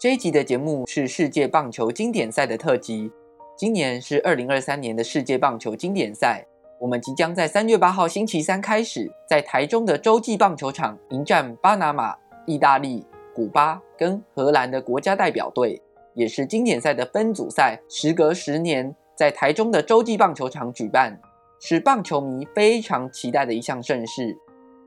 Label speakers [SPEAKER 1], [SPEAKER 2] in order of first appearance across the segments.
[SPEAKER 1] 这一集的节目是世界棒球经典赛的特辑。今年是二零二三年的世界棒球经典赛，我们即将在三月八号星期三开始，在台中的洲际棒球场迎战巴拿马、意大利、古巴跟荷兰的国家代表队，也是经典赛的分组赛。时隔十年，在台中的洲际棒球场举办，是棒球迷非常期待的一项盛事。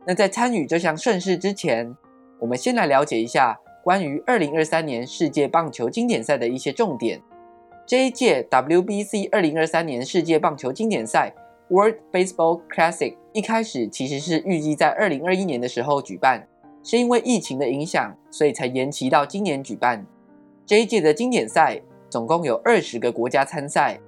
[SPEAKER 1] 那在参与这项盛事之前，我们先来了解一下。关于二零二三年世界棒球经典赛的一些重点，这一届 WBC 二零二三年世界棒球经典赛 World Baseball Classic 一开始其实是预计在二零二一年的时候举办，是因为疫情的影响，所以才延期到今年举办。这一届的经典赛总共有二十个国家参赛，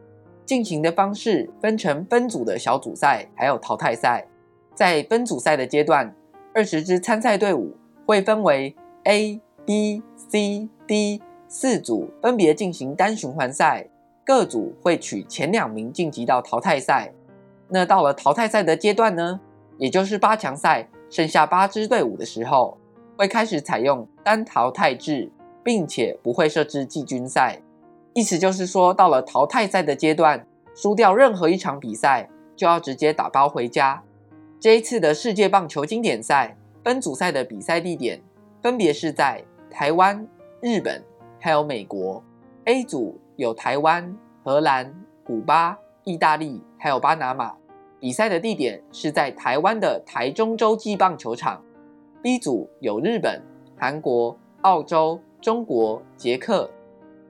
[SPEAKER 1] 进行的方式分成分组的小组赛，还有淘汰赛。在分组赛的阶段，二十支参赛队伍会分为 A。B、C、D 四组分别进行单循环赛，各组会取前两名晋级到淘汰赛。那到了淘汰赛的阶段呢，也就是八强赛，剩下八支队伍的时候，会开始采用单淘汰制，并且不会设置季军赛。意思就是说，到了淘汰赛的阶段，输掉任何一场比赛，就要直接打包回家。这一次的世界棒球经典赛分组赛的比赛地点，分别是在。台湾、日本还有美国，A 组有台湾、荷兰、古巴、意大利还有巴拿马。比赛的地点是在台湾的台中洲际棒球场。B 组有日本、韩国、澳洲、中国、捷克。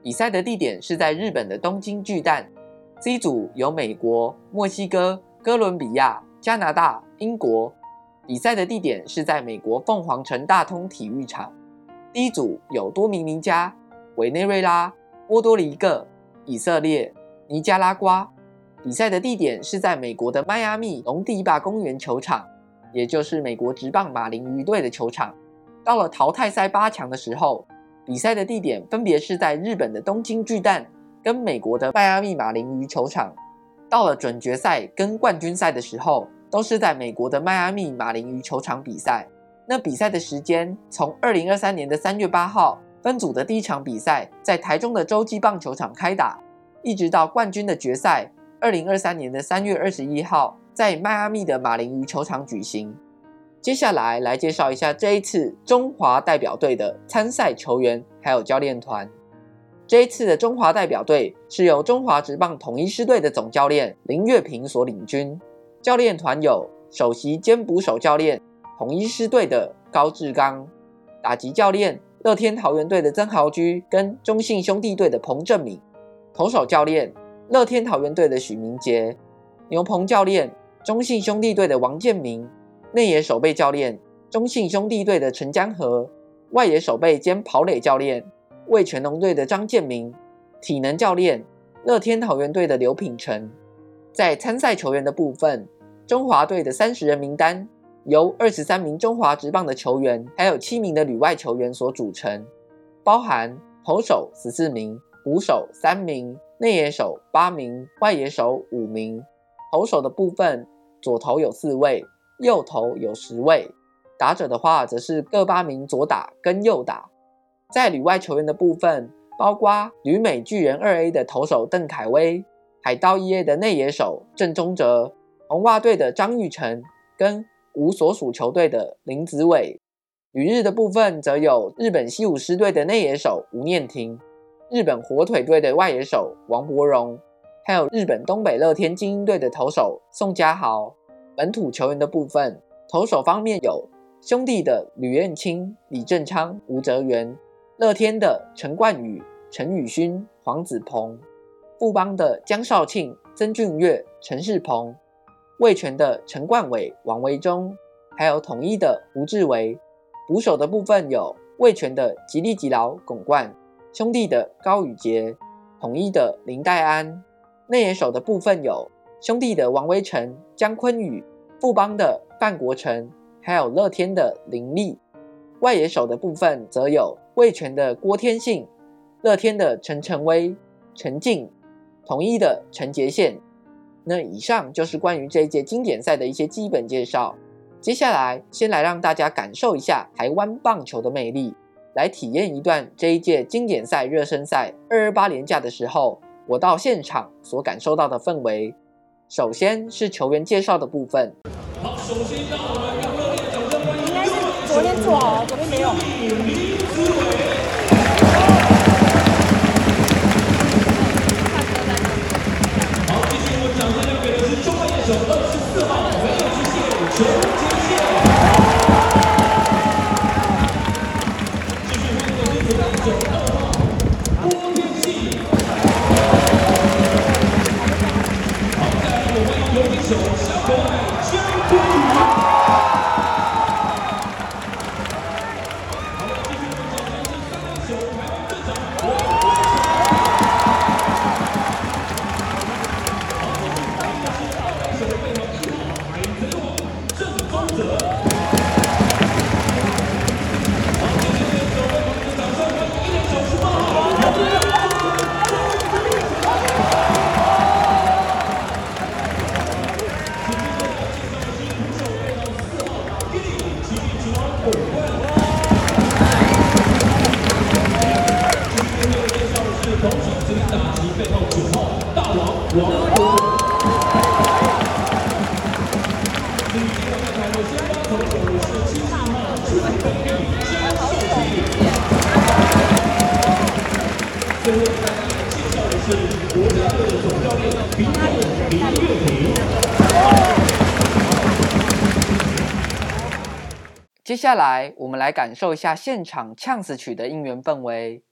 [SPEAKER 1] 比赛的地点是在日本的东京巨蛋。C 组有美国、墨西哥、哥伦比亚、加拿大、英国。比赛的地点是在美国凤凰城大通体育场。第一组有多明尼加、委内瑞拉、波多黎各、以色列、尼加拉瓜。比赛的地点是在美国的迈阿密龙迪巴公园球场，也就是美国职棒马林鱼队的球场。到了淘汰赛八强的时候，比赛的地点分别是在日本的东京巨蛋跟美国的迈阿密马林鱼球场。到了准决赛跟冠军赛的时候，都是在美国的迈阿密马林鱼球场比赛。那比赛的时间从二零二三年的三月八号分组的第一场比赛在台中的洲际棒球场开打，一直到冠军的决赛，二零二三年的三月二十一号在迈阿密的马林鱼球场举行。接下来来介绍一下这一次中华代表队的参赛球员还有教练团。这一次的中华代表队是由中华职棒统一狮队的总教练林岳平所领军，教练团有首席兼捕手教练。统一狮队的高志刚，打击教练乐天桃园队的曾豪居跟中信兄弟队的彭政闵，投手教练乐天桃园队的许明杰，牛棚教练中信兄弟队的王建民，内野守备教练中信兄弟队的陈江河，外野守备兼跑垒教练味全龙队的张建明，体能教练乐天桃园队的刘品成。在参赛球员的部分，中华队的三十人名单。由二十三名中华职棒的球员，还有七名的旅外球员所组成，包含投手十四名、捕手三名、内野手八名、外野手五名。投手的部分，左投有四位，右投有十位。打者的话，则是各八名左打跟右打。在旅外球员的部分，包括旅美巨人二 A 的投手邓凯威、海盗一 A 的内野手郑宗哲、红袜队的张玉成跟。无所属球队的林子伟，旅日的部分则有日本西武狮队的内野手吴念庭，日本火腿队的外野手王柏荣，还有日本东北乐天精英队的投手宋家豪。本土球员的部分，投手方面有兄弟的吕彦青、李正昌、吴哲源，乐天的陈冠宇、陈宇勋、黄子鹏，富邦的江少庆、曾俊岳、陈世鹏。味全的陈冠伟、王维忠，还有统一的吴志伟。捕手的部分有味全的吉力吉劳、巩冠，兄弟的高宇杰，统一的林黛安。内野手的部分有兄弟的王威成、江坤宇，富邦的范国成，还有乐天的林立。外野手的部分则有味全的郭天信，乐天的陈晨威、陈静，统一的陈杰宪。那以上就是关于这一届经典赛的一些基本介绍。接下来，先来让大家感受一下台湾棒球的魅力，来体验一段这一届经典赛热身赛二二八连假的时候，我到现场所感受到的氛围。首先是球员介绍的部分。好，首先让我们用热烈的掌声欢迎。应该是昨天做好，昨天没有。接下来，我们来感受一下现场呛死曲的应援氛围。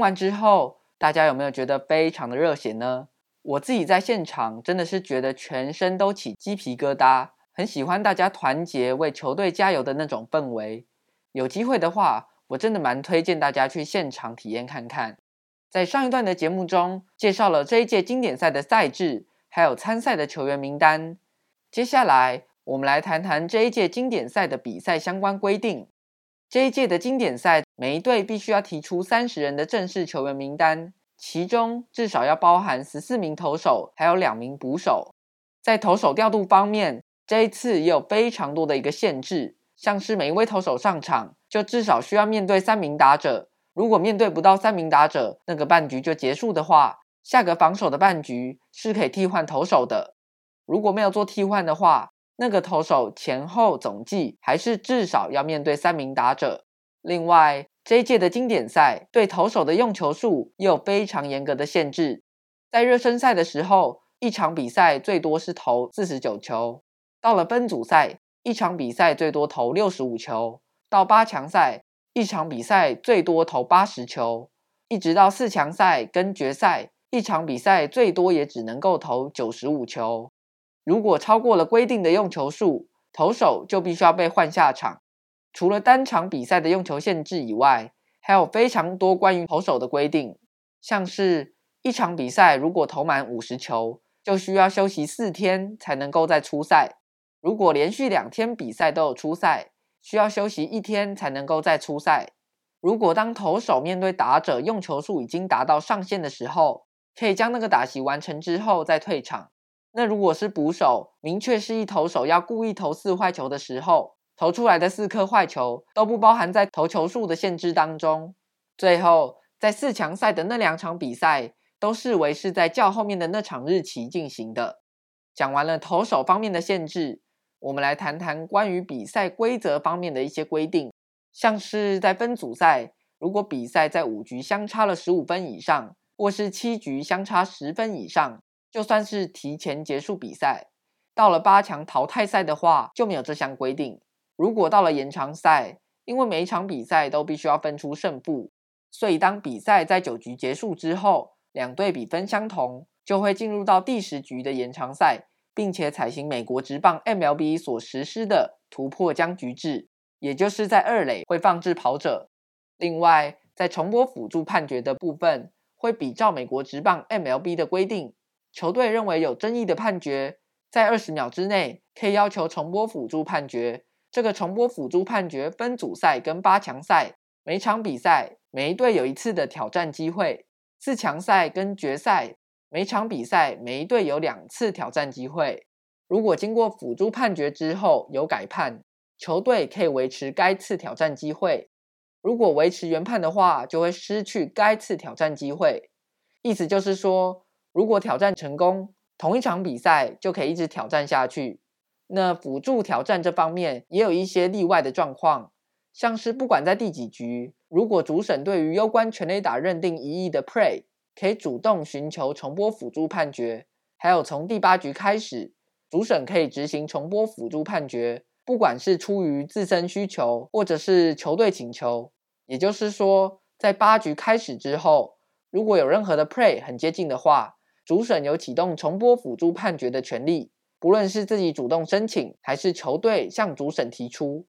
[SPEAKER 1] 完之后，大家有没有觉得非常的热血呢？我自己在现场真的是觉得全身都起鸡皮疙瘩，很喜欢大家团结为球队加油的那种氛围。有机会的话，我真的蛮推荐大家去现场体验看看。在上一段的节目中，介绍了这一届经典赛的赛制，还有参赛的球员名单。接下来，我们来谈谈这一届经典赛的比赛相关规定。这一届的经典赛，每一队必须要提出三十人的正式球员名单。其中至少要包含十四名投手，还有两名捕手。在投手调度方面，这一次也有非常多的一个限制，像是每一位投手上场就至少需要面对三名打者。如果面对不到三名打者，那个半局就结束的话，下个防守的半局是可以替换投手的。如果没有做替换的话，那个投手前后总计还是至少要面对三名打者。另外，这一届的经典赛对投手的用球数也有非常严格的限制。在热身赛的时候，一场比赛最多是投四十九球；到了分组赛，一场比赛最多投六十五球；到八强赛，一场比赛最多投八十球；一直到四强赛跟决赛，一场比赛最多也只能够投九十五球。如果超过了规定的用球数，投手就必须要被换下场。除了单场比赛的用球限制以外，还有非常多关于投手的规定，像是一场比赛如果投满五十球，就需要休息四天才能够再出赛；如果连续两天比赛都有出赛，需要休息一天才能够再出赛；如果当投手面对打者用球数已经达到上限的时候，可以将那个打席完成之后再退场。那如果是捕手明确示意投手要故意投四坏球的时候，投出来的四颗坏球都不包含在投球数的限制当中。最后，在四强赛的那两场比赛都视为是在较后面的那场日期进行的。讲完了投手方面的限制，我们来谈谈关于比赛规则方面的一些规定。像是在分组赛，如果比赛在五局相差了十五分以上，或是七局相差十分以上，就算是提前结束比赛。到了八强淘汰赛的话，就没有这项规定。如果到了延长赛，因为每一场比赛都必须要分出胜负，所以当比赛在九局结束之后，两队比分相同，就会进入到第十局的延长赛，并且采行美国职棒 MLB 所实施的突破僵局制，也就是在二垒会放置跑者。另外，在重播辅助判决的部分，会比照美国职棒 MLB 的规定，球队认为有争议的判决，在二十秒之内可以要求重播辅助判决。这个重播辅助判决分组赛跟八强赛，每场比赛每一队有一次的挑战机会；四强赛跟决赛，每场比赛每一队有两次挑战机会。如果经过辅助判决之后有改判，球队可以维持该次挑战机会；如果维持原判的话，就会失去该次挑战机会。意思就是说，如果挑战成功，同一场比赛就可以一直挑战下去。那辅助挑战这方面也有一些例外的状况，像是不管在第几局，如果主审对于攸关全垒打认定疑义的 play，可以主动寻求重播辅助判决。还有从第八局开始，主审可以执行重播辅助判决，不管是出于自身需求或者是球队请求。也就是说，在八局开始之后，如果有任何的 play 很接近的话，主审有启动重播辅助判决的权利。不论是自己主动申请，还是球队向主审提出，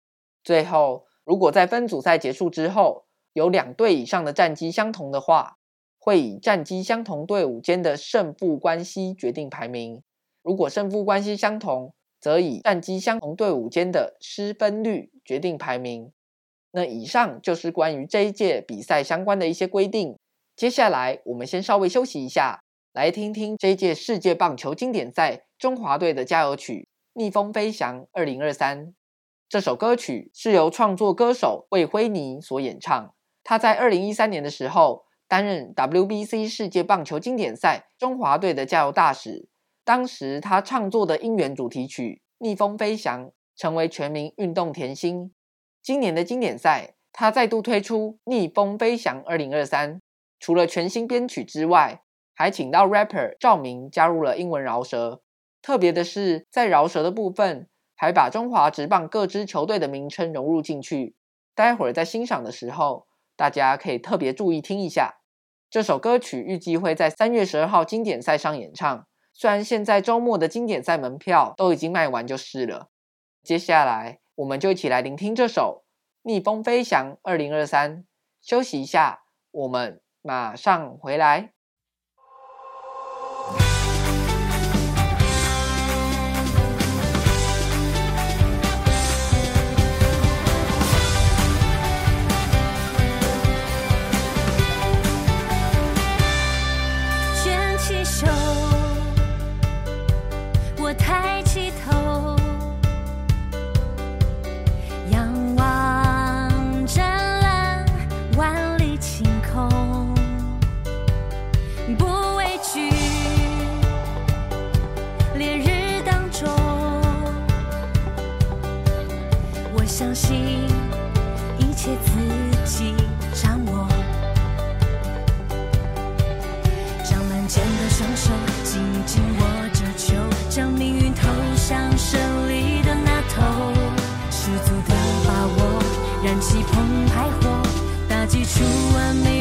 [SPEAKER 1] 最后如果在分组赛结束之后，有两队以上的战绩相同的话，会以战绩相同队伍间的胜负关系决定排名。如果胜负关系相同，则以战绩相同队伍间的失分率决定排名。那以上就是关于这一届比赛相关的一些规定。接下来我们先稍微休息一下。来听听这届世界棒球经典赛中华队的加油曲《逆风飞翔二零二三》。这首歌曲是由创作歌手魏辉尼所演唱。他在二零一三年的时候担任 WBC 世界棒球经典赛中华队的加油大使。当时他创作的音源主题曲《逆风飞翔》成为全民运动甜心。今年的经典赛，他再度推出《逆风飞翔二零二三》，除了全新编曲之外，还请到 rapper 赵明加入了英文饶舌，特别的是在饶舌的部分，还把中华职棒各支球队的名称融入进去。待会儿在欣赏的时候，大家可以特别注意听一下。这首歌曲预计会在三月十二号经典赛上演唱。虽然现在周末的经典赛门票都已经卖完就是了。接下来，我们就一起来聆听这首《逆风飞翔二零二三》。休息一下，我们马上回来。
[SPEAKER 2] 自己掌握。张满肩的双手紧紧握着球将命运投向胜利的那头。十足的把握燃起澎湃火打击出完美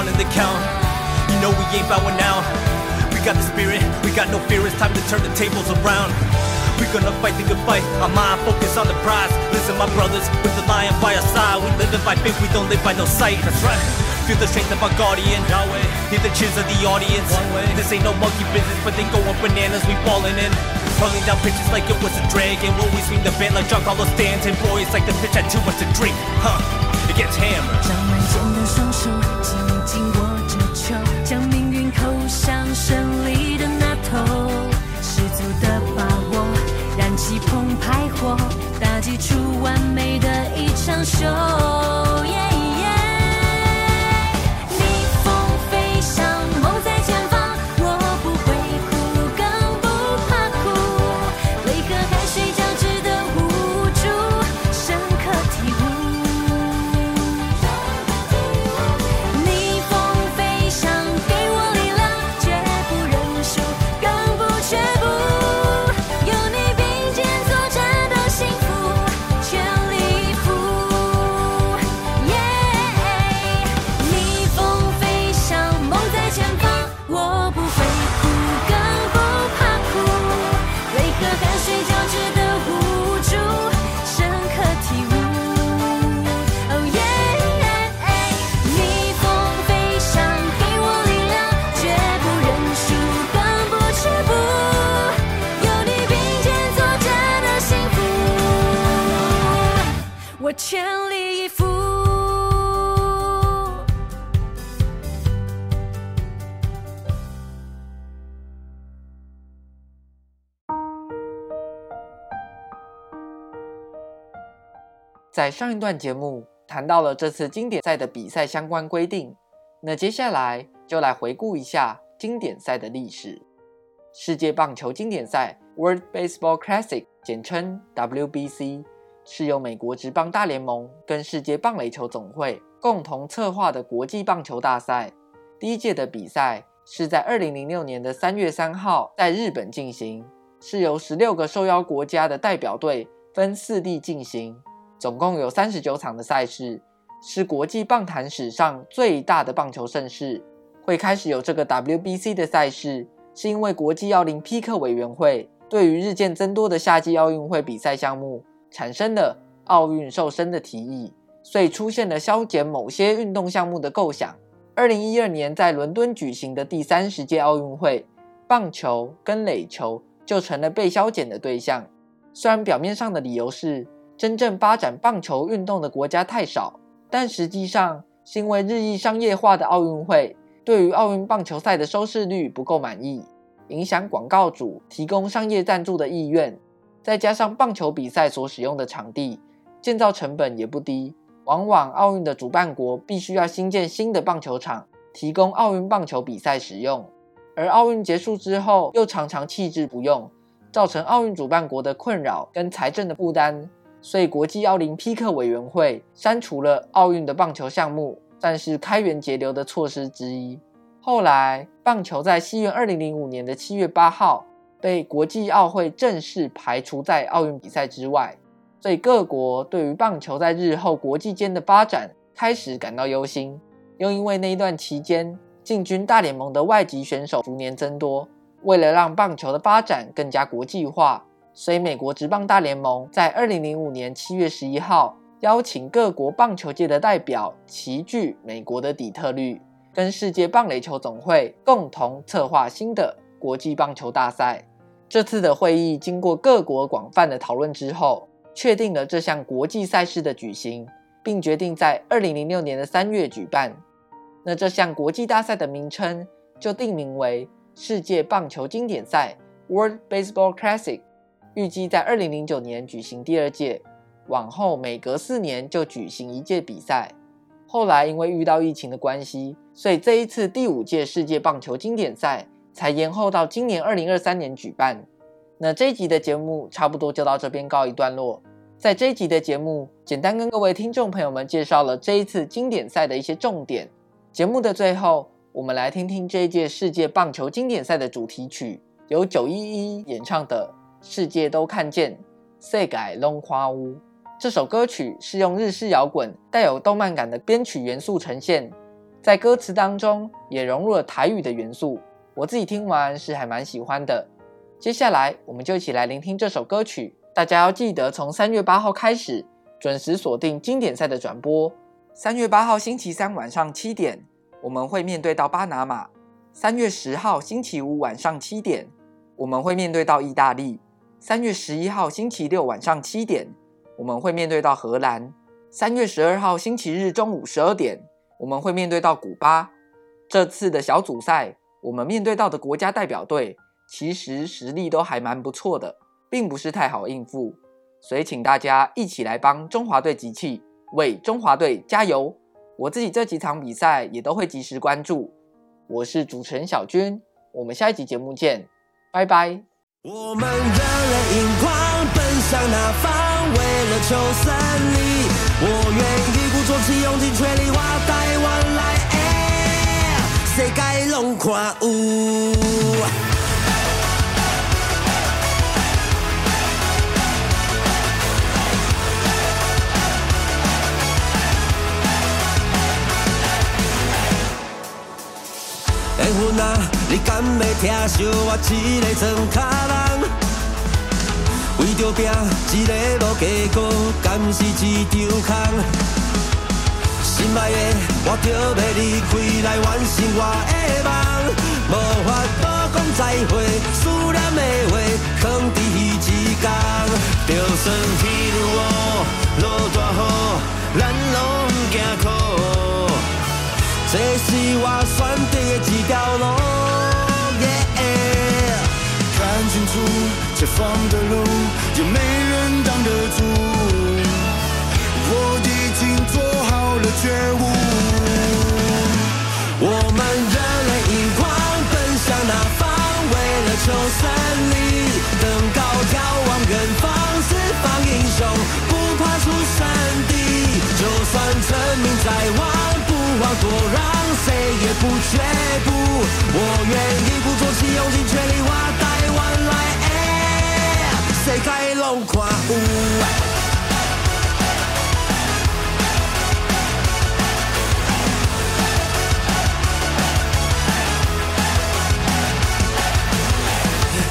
[SPEAKER 3] down in the count. You know we ain't bowing now. We got the spirit, we got no fear. It's time to turn the tables around. We gonna fight the good fight. Our mind focus on the prize. Listen, my brothers, with the lion by our side. We live by faith, we don't live by no sight. That's right. Feel the strength of our guardian. Yahweh. Hear the cheers of the audience. One way. This ain't no monkey business, but they going bananas. We falling in. Rolling down pitches like it was a dragon. We we swing the band like John Carlos Stanton. Boy, it's like the pitch had too much to drink. Huh. It's him，
[SPEAKER 2] 张满剑的双手紧紧握着球，将命运扣向胜利的那头，十足的把握，燃起澎湃火，打击出完美的一场秀。
[SPEAKER 1] 上一段节目谈到了这次经典赛的比赛相关规定，那接下来就来回顾一下经典赛的历史。世界棒球经典赛 （World Baseball Classic） 简称 WBC，是由美国职棒大联盟跟世界棒垒球总会共同策划的国际棒球大赛。第一届的比赛是在2006年的3月3号在日本进行，是由16个受邀国家的代表队分四地进行。总共有三十九场的赛事，是国际棒坛史上最大的棒球盛事。会开始有这个 WBC 的赛事，是因为国际奥林匹克委员会对于日渐增多的夏季奥运会比赛项目产生了奥运瘦身的提议，所以出现了削减某些运动项目的构想。二零一二年在伦敦举行的第三十届奥运会，棒球跟垒球就成了被削减的对象。虽然表面上的理由是，真正发展棒球运动的国家太少，但实际上是因为日益商业化的奥运会对于奥运棒球赛的收视率不够满意，影响广告主提供商业赞助的意愿。再加上棒球比赛所使用的场地建造成本也不低，往往奥运的主办国必须要新建新的棒球场，提供奥运棒球比赛使用，而奥运结束之后又常常弃置不用，造成奥运主办国的困扰跟财政的负担。所以，国际奥林匹克委员会删除了奥运的棒球项目，算是开源节流的措施之一。后来，棒球在西元二零零五年的七月八号被国际奥会正式排除在奥运比赛之外。所以，各国对于棒球在日后国际间的发展开始感到忧心。又因为那一段期间进军大联盟的外籍选手逐年增多，为了让棒球的发展更加国际化。所以，美国职棒大联盟在二零零五年七月十一号邀请各国棒球界的代表齐聚美国的底特律，跟世界棒垒球总会共同策划新的国际棒球大赛。这次的会议经过各国广泛的讨论之后，确定了这项国际赛事的举行，并决定在二零零六年的三月举办。那这项国际大赛的名称就定名为世界棒球经典赛 （World Baseball Classic）。预计在二零零九年举行第二届，往后每隔四年就举行一届比赛。后来因为遇到疫情的关系，所以这一次第五届世界棒球经典赛才延后到今年二零二三年举办。那这一集的节目差不多就到这边告一段落。在这一集的节目，简单跟各位听众朋友们介绍了这一次经典赛的一些重点。节目的最后，我们来听听这一届世界棒球经典赛的主题曲，由九一一演唱的。世界都看见，世界拢看有。这首歌曲是用日式摇滚带有动漫感的编曲元素呈现，在歌词当中也融入了台语的元素。我自己听完是还蛮喜欢的。接下来我们就一起来聆听这首歌曲。大家要记得从三月八号开始准时锁定经典赛的转播。三月八号星期三晚上七点，我们会面对到巴拿马；三月十号星期五晚上七点，我们会面对到意大利。三月十一号星期六晚上七点，我们会面对到荷兰；三月十二号星期日中午十二点，我们会面对到古巴。这次的小组赛，我们面对到的国家代表队其实实力都还蛮不错的，并不是太好应付。所以，请大家一起来帮中华队集气，为中华队加油！我自己这几场比赛也都会及时关注。我是主持人小军，我们下一集节目见，拜拜。
[SPEAKER 4] 我们热泪盈眶，奔向那方，为了求胜利。我愿一鼓作气，用尽全力，哇，台湾来，世界拢看有。缘分啊，你敢要疼惜我一个装脚人？为着拼一个无结果，敢是一场空？心爱的，我着要离开来完成我的梦，无法度讲再会，思念的话藏伫彼一天，就算天愈乌，落大雨，咱拢不惊苦。这是我选择的一条路看清楚前方的路，也没人挡得住。我已经做好了觉悟，多让，谁也不却步。我愿一鼓作气，用尽全力，我台湾来，哎，世界拢看有。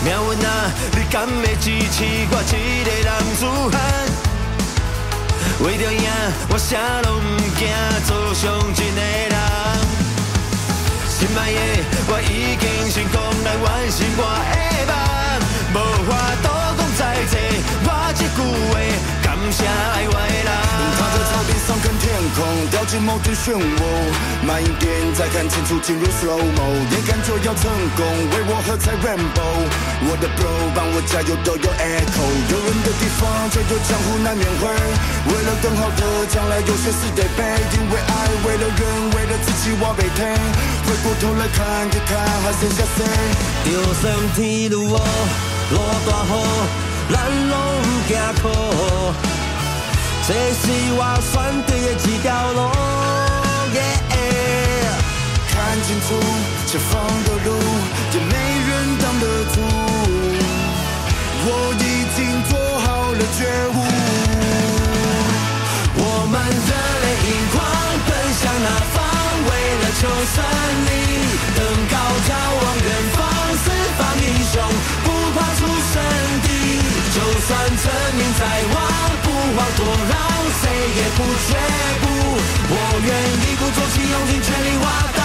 [SPEAKER 4] 命运啊，你敢要支持我一个男子汉？为着赢，我啥拢不惊，做上真的人。心爱的，我已经成功来完成我的进
[SPEAKER 5] 是某种漩涡。慢一点，再看清楚，进入 slow mo，。眼看就要成功，为我喝彩 rainbow。我的 bro 帮我加油，都有 echo。有人的地方就有江湖难免会。为了更好的将来，有些事得背。因为爱，为了人，为了自己，我被推。回过头来看一看，还剩下谁？
[SPEAKER 4] 就算天愈黑，落大雨。咱拢不惊苦，这是我选对的一条路。
[SPEAKER 5] 看清楚前方的路，也没人挡得住。我已经做好了觉悟。
[SPEAKER 4] 我们热泪盈眶，奔向那方，为了求胜利，登高愿一鼓作气，用尽全力，挖